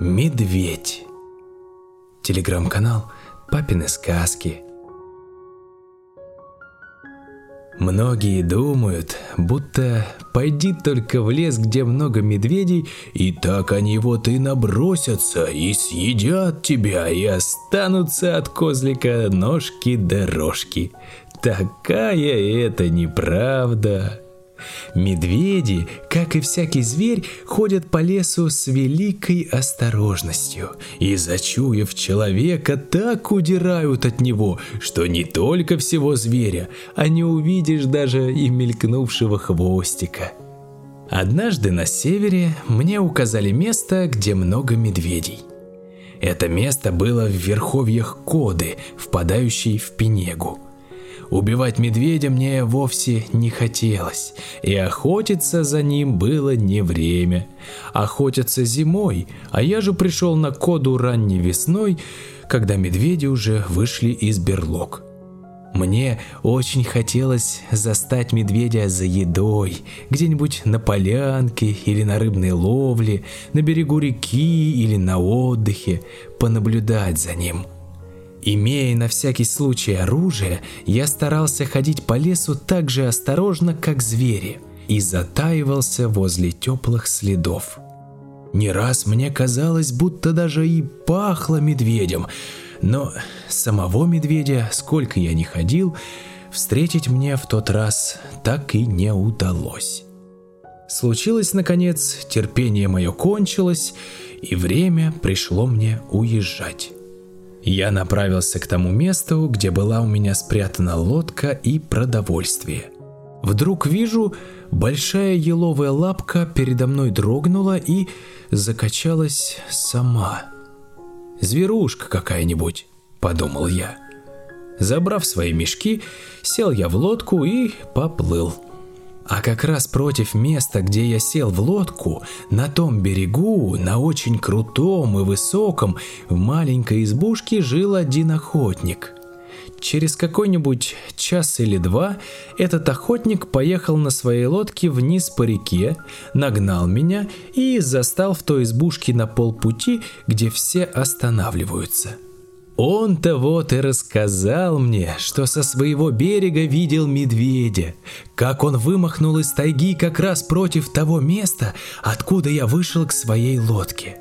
Медведь. Телеграм-канал «Папины сказки». Многие думают, будто пойди только в лес, где много медведей, и так они вот и набросятся, и съедят тебя, и останутся от козлика ножки-дорожки. Такая это неправда. Медведи, как и всякий зверь, ходят по лесу с великой осторожностью и, зачуяв человека, так удирают от него, что не только всего зверя, а не увидишь даже и мелькнувшего хвостика. Однажды на севере мне указали место, где много медведей. Это место было в верховьях Коды, впадающей в Пенегу – Убивать медведя мне вовсе не хотелось, и охотиться за ним было не время. Охотятся зимой, а я же пришел на коду ранней весной, когда медведи уже вышли из берлог. Мне очень хотелось застать медведя за едой, где-нибудь на полянке или на рыбной ловле, на берегу реки или на отдыхе, понаблюдать за ним – Имея на всякий случай оружие, я старался ходить по лесу так же осторожно, как звери, и затаивался возле теплых следов. Не раз мне казалось, будто даже и пахло медведем, но самого медведя, сколько я ни ходил, встретить мне в тот раз так и не удалось. Случилось, наконец, терпение мое кончилось, и время пришло мне уезжать. Я направился к тому месту, где была у меня спрятана лодка и продовольствие. Вдруг вижу, большая еловая лапка передо мной дрогнула и закачалась сама. «Зверушка какая-нибудь», — подумал я. Забрав свои мешки, сел я в лодку и поплыл. А как раз против места, где я сел в лодку, на том берегу, на очень крутом и высоком, в маленькой избушке жил один охотник. Через какой-нибудь час или два этот охотник поехал на своей лодке вниз по реке, нагнал меня и застал в той избушке на полпути, где все останавливаются – он-то вот и рассказал мне, что со своего берега видел медведя, как он вымахнул из тайги как раз против того места, откуда я вышел к своей лодке.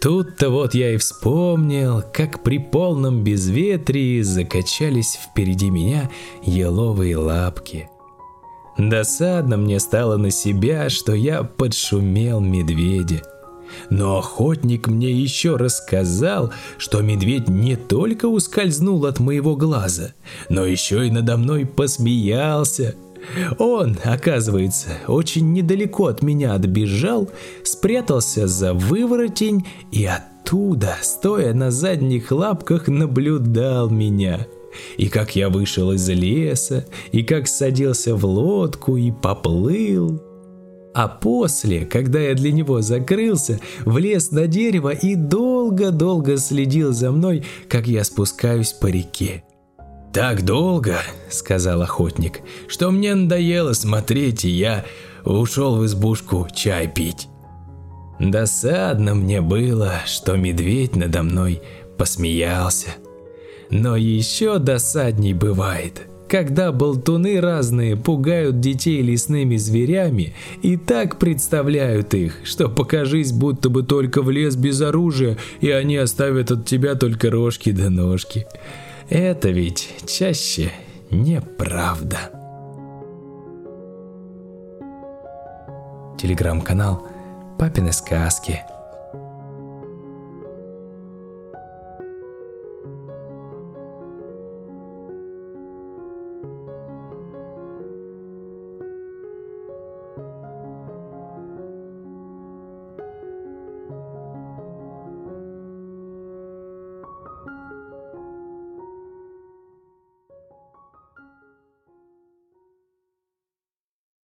Тут-то вот я и вспомнил, как при полном безветрии закачались впереди меня еловые лапки. Досадно мне стало на себя, что я подшумел медведя. Но охотник мне еще рассказал, что медведь не только ускользнул от моего глаза, но еще и надо мной посмеялся. Он, оказывается, очень недалеко от меня отбежал, спрятался за выворотень и оттуда, стоя на задних лапках, наблюдал меня. И как я вышел из леса, и как садился в лодку и поплыл. А после, когда я для него закрылся, влез на дерево и долго-долго следил за мной, как я спускаюсь по реке. «Так долго», — сказал охотник, — «что мне надоело смотреть, и я ушел в избушку чай пить». Досадно мне было, что медведь надо мной посмеялся. Но еще досадней бывает – когда болтуны разные пугают детей лесными зверями и так представляют их, что покажись, будто бы только в лес без оружия, и они оставят от тебя только рожки да ножки. Это ведь чаще неправда. Телеграм-канал «Папины сказки»